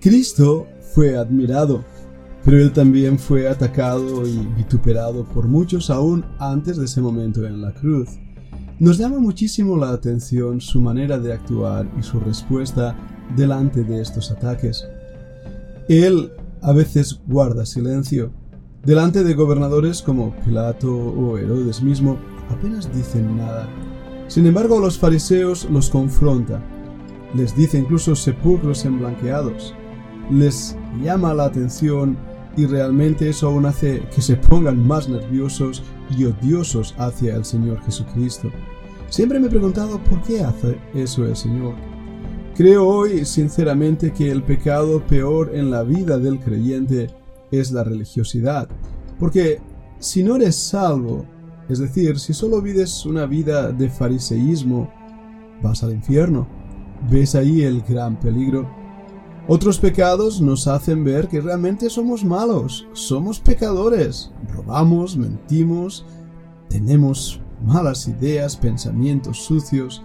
Cristo fue admirado, pero él también fue atacado y vituperado por muchos aún antes de ese momento en la cruz. Nos llama muchísimo la atención su manera de actuar y su respuesta delante de estos ataques. Él a veces guarda silencio. Delante de gobernadores como Pilato o Herodes mismo, apenas dicen nada. Sin embargo, los fariseos los confronta. Les dice incluso sepulcros emblanqueados. Les llama la atención y realmente eso aún hace que se pongan más nerviosos y odiosos hacia el Señor Jesucristo. Siempre me he preguntado por qué hace eso el Señor. Creo hoy sinceramente que el pecado peor en la vida del creyente es la religiosidad, porque si no eres salvo, es decir, si solo vives una vida de fariseísmo, vas al infierno. ¿Ves ahí el gran peligro? Otros pecados nos hacen ver que realmente somos malos, somos pecadores, robamos, mentimos, tenemos malas ideas, pensamientos sucios,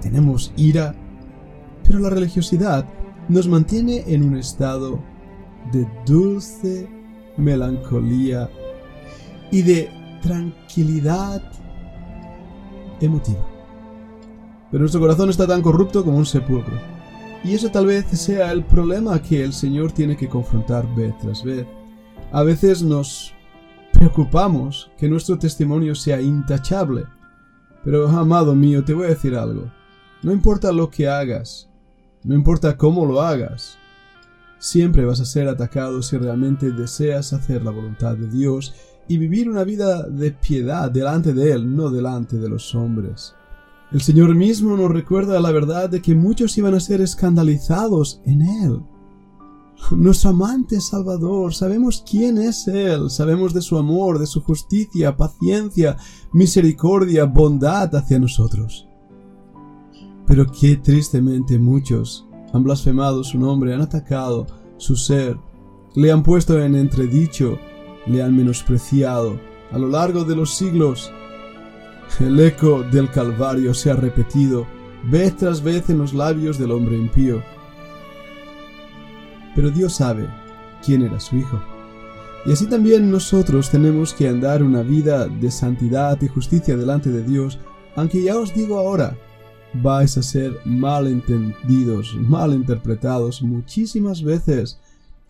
tenemos ira, pero la religiosidad nos mantiene en un estado de dulce melancolía y de tranquilidad emotiva. Pero nuestro corazón está tan corrupto como un sepulcro. Y eso tal vez sea el problema que el Señor tiene que confrontar vez tras vez. A veces nos preocupamos que nuestro testimonio sea intachable. Pero, amado mío, te voy a decir algo. No importa lo que hagas, no importa cómo lo hagas, siempre vas a ser atacado si realmente deseas hacer la voluntad de Dios y vivir una vida de piedad delante de Él, no delante de los hombres. El Señor mismo nos recuerda la verdad de que muchos iban a ser escandalizados en Él. Nuestro amante Salvador, sabemos quién es Él, sabemos de su amor, de su justicia, paciencia, misericordia, bondad hacia nosotros. Pero qué tristemente muchos han blasfemado su nombre, han atacado su ser, le han puesto en entredicho, le han menospreciado a lo largo de los siglos. El eco del Calvario se ha repetido vez tras vez en los labios del hombre impío. Pero Dios sabe quién era su Hijo. Y así también nosotros tenemos que andar una vida de santidad y justicia delante de Dios, aunque ya os digo ahora, vais a ser mal entendidos, mal interpretados muchísimas veces,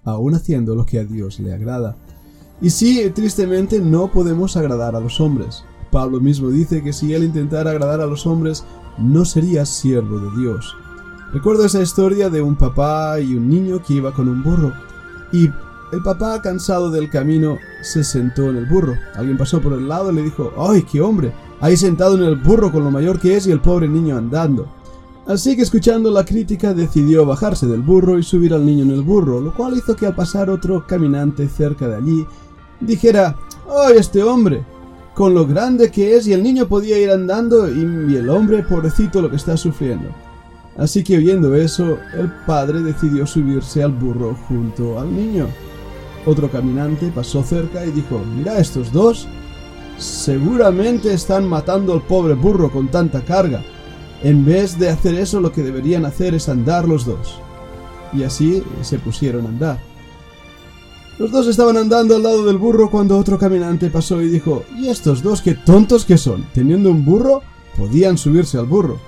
aún haciendo lo que a Dios le agrada. Y sí, tristemente no podemos agradar a los hombres. Pablo mismo dice que si él intentara agradar a los hombres, no sería siervo de Dios. Recuerdo esa historia de un papá y un niño que iba con un burro. Y el papá, cansado del camino, se sentó en el burro. Alguien pasó por el lado y le dijo, ¡ay, qué hombre! ahí sentado en el burro con lo mayor que es y el pobre niño andando. Así que escuchando la crítica decidió bajarse del burro y subir al niño en el burro, lo cual hizo que al pasar otro caminante cerca de allí dijera, ¡ay, este hombre! Con lo grande que es y el niño podía ir andando y el hombre pobrecito lo que está sufriendo. Así que oyendo eso, el padre decidió subirse al burro junto al niño. Otro caminante pasó cerca y dijo, mira estos dos, Seguramente están matando al pobre burro con tanta carga. En vez de hacer eso, lo que deberían hacer es andar los dos. Y así se pusieron a andar. Los dos estaban andando al lado del burro cuando otro caminante pasó y dijo, ¿y estos dos qué tontos que son? Teniendo un burro, podían subirse al burro.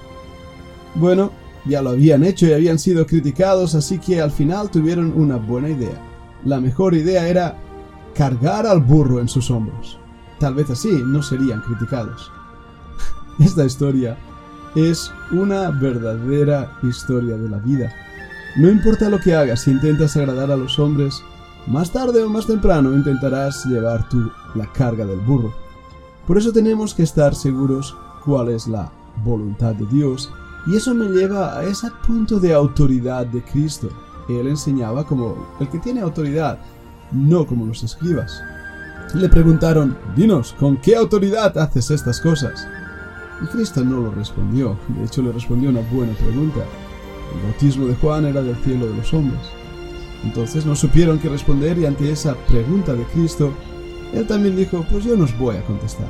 Bueno, ya lo habían hecho y habían sido criticados, así que al final tuvieron una buena idea. La mejor idea era cargar al burro en sus hombros. Tal vez así no serían criticados. Esta historia es una verdadera historia de la vida. No importa lo que hagas, si intentas agradar a los hombres, más tarde o más temprano intentarás llevar tú la carga del burro. Por eso tenemos que estar seguros cuál es la voluntad de Dios, y eso me lleva a ese punto de autoridad de Cristo. Él enseñaba como el que tiene autoridad, no como los escribas. Le preguntaron, dinos, ¿con qué autoridad haces estas cosas? Y Cristo no lo respondió, de hecho le respondió una buena pregunta. El bautismo de Juan era del cielo de los hombres. Entonces no supieron qué responder y ante esa pregunta de Cristo, él también dijo, pues yo no os voy a contestar.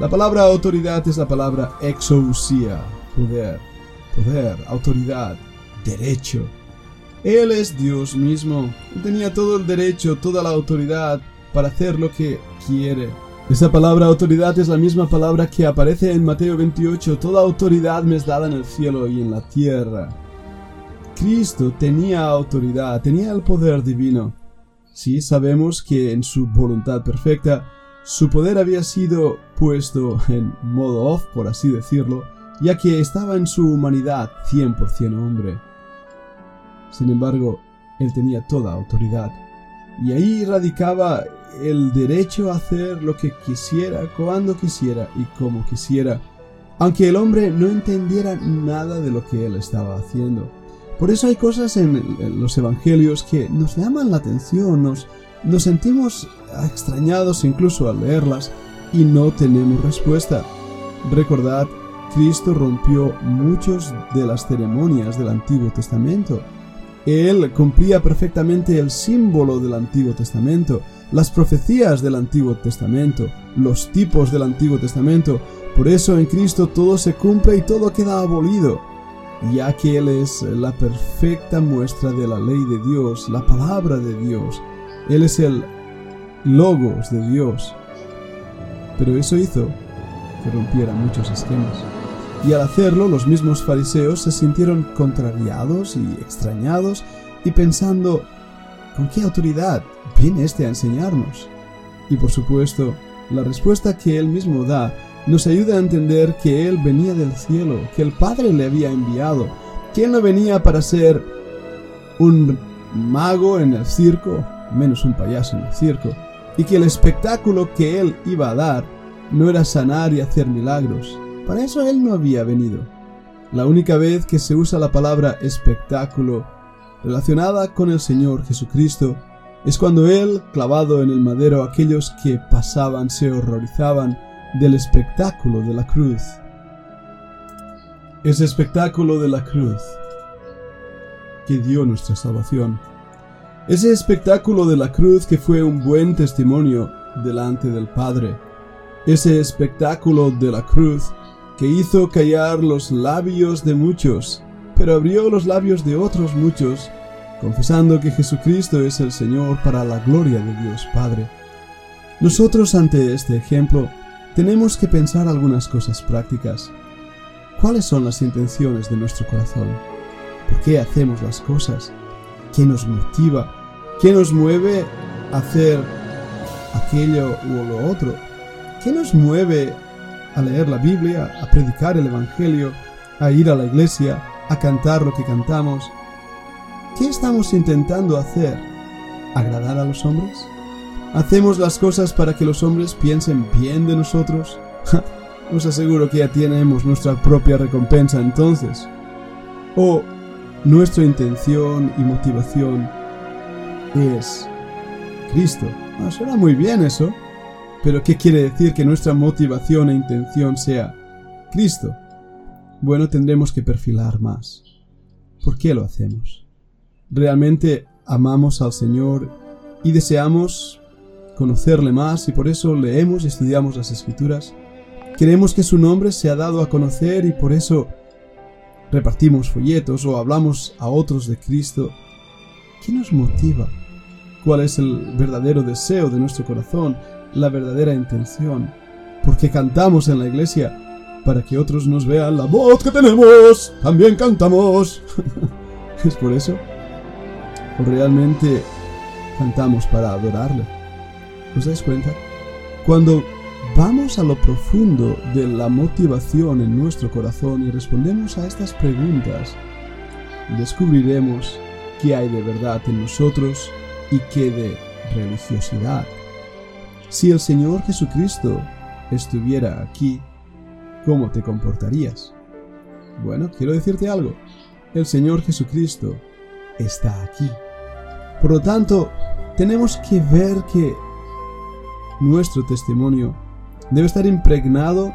La palabra autoridad es la palabra exousia, poder, poder, autoridad, derecho. Él es Dios mismo. Él tenía todo el derecho, toda la autoridad para hacer lo que quiere. Esa palabra autoridad es la misma palabra que aparece en Mateo 28. Toda autoridad me es dada en el cielo y en la tierra. Cristo tenía autoridad, tenía el poder divino. Sí, sabemos que en su voluntad perfecta, su poder había sido puesto en modo off, por así decirlo, ya que estaba en su humanidad 100% hombre. Sin embargo, él tenía toda autoridad, y ahí radicaba el derecho a hacer lo que quisiera, cuando quisiera y como quisiera, aunque el hombre no entendiera nada de lo que él estaba haciendo. Por eso hay cosas en los evangelios que nos llaman la atención, nos, nos sentimos extrañados incluso al leerlas y no tenemos respuesta. Recordad, Cristo rompió muchas de las ceremonias del Antiguo Testamento. Él cumplía perfectamente el símbolo del Antiguo Testamento, las profecías del Antiguo Testamento, los tipos del Antiguo Testamento. Por eso en Cristo todo se cumple y todo queda abolido, ya que Él es la perfecta muestra de la ley de Dios, la palabra de Dios. Él es el logos de Dios. Pero eso hizo que rompiera muchos esquemas. Y al hacerlo, los mismos fariseos se sintieron contrariados y extrañados y pensando, ¿con qué autoridad viene este a enseñarnos? Y por supuesto, la respuesta que él mismo da nos ayuda a entender que él venía del cielo, que el Padre le había enviado, que él no venía para ser un mago en el circo, menos un payaso en el circo, y que el espectáculo que él iba a dar no era sanar y hacer milagros. Para eso él no había venido. La única vez que se usa la palabra espectáculo relacionada con el Señor Jesucristo es cuando él, clavado en el madero, aquellos que pasaban se horrorizaban del espectáculo de la cruz. Ese espectáculo de la cruz que dio nuestra salvación ese espectáculo de la cruz que fue un buen testimonio delante del Padre. Ese espectáculo de la cruz que hizo callar los labios de muchos, pero abrió los labios de otros muchos, confesando que Jesucristo es el Señor para la gloria de Dios Padre. Nosotros ante este ejemplo tenemos que pensar algunas cosas prácticas. ¿Cuáles son las intenciones de nuestro corazón? ¿Por qué hacemos las cosas? ¿Qué nos motiva? ¿Qué nos mueve a hacer aquello u lo otro? ¿Qué nos mueve a leer la Biblia, a predicar el Evangelio, a ir a la iglesia, a cantar lo que cantamos? ¿Qué estamos intentando hacer? ¿Agradar a los hombres? ¿Hacemos las cosas para que los hombres piensen bien de nosotros? Os aseguro que ya tenemos nuestra propia recompensa entonces. ¿O nuestra intención y motivación es Cristo. Ah, suena muy bien eso, pero ¿qué quiere decir que nuestra motivación e intención sea Cristo? Bueno, tendremos que perfilar más. ¿Por qué lo hacemos? ¿Realmente amamos al Señor y deseamos conocerle más y por eso leemos y estudiamos las Escrituras? ¿Queremos que su nombre sea dado a conocer y por eso repartimos folletos o hablamos a otros de Cristo, ¿qué nos motiva? ¿Cuál es el verdadero deseo de nuestro corazón, la verdadera intención? Porque cantamos en la iglesia para que otros nos vean la voz que tenemos, también cantamos. ¿Es por eso? ¿O realmente cantamos para adorarle? ¿Os dais cuenta? Cuando Vamos a lo profundo de la motivación en nuestro corazón y respondemos a estas preguntas. Descubriremos qué hay de verdad en nosotros y qué de religiosidad. Si el Señor Jesucristo estuviera aquí, ¿cómo te comportarías? Bueno, quiero decirte algo. El Señor Jesucristo está aquí. Por lo tanto, tenemos que ver que nuestro testimonio debe estar impregnado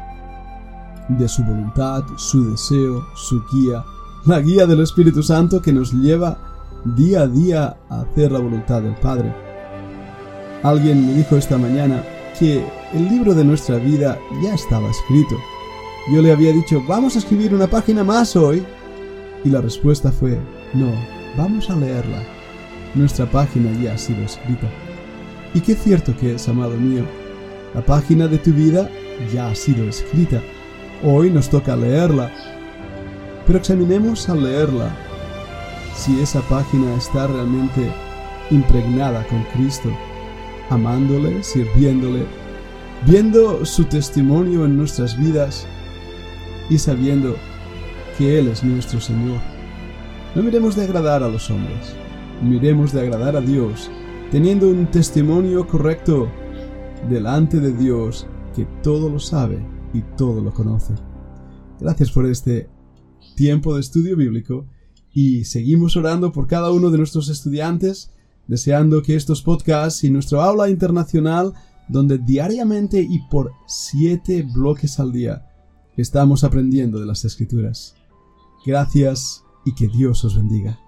de su voluntad, su deseo, su guía, la guía del Espíritu Santo que nos lleva día a día a hacer la voluntad del Padre. Alguien me dijo esta mañana que el libro de nuestra vida ya estaba escrito. Yo le había dicho, vamos a escribir una página más hoy. Y la respuesta fue, no, vamos a leerla. Nuestra página ya ha sido escrita. Y qué cierto que es, amado mío, la página de tu vida ya ha sido escrita. Hoy nos toca leerla. Pero examinemos al leerla si esa página está realmente impregnada con Cristo, amándole, sirviéndole, viendo su testimonio en nuestras vidas y sabiendo que Él es nuestro Señor. No miremos de agradar a los hombres, miremos de agradar a Dios, teniendo un testimonio correcto delante de Dios que todo lo sabe y todo lo conoce. Gracias por este tiempo de estudio bíblico y seguimos orando por cada uno de nuestros estudiantes, deseando que estos podcasts y nuestro aula internacional, donde diariamente y por siete bloques al día estamos aprendiendo de las escrituras. Gracias y que Dios os bendiga.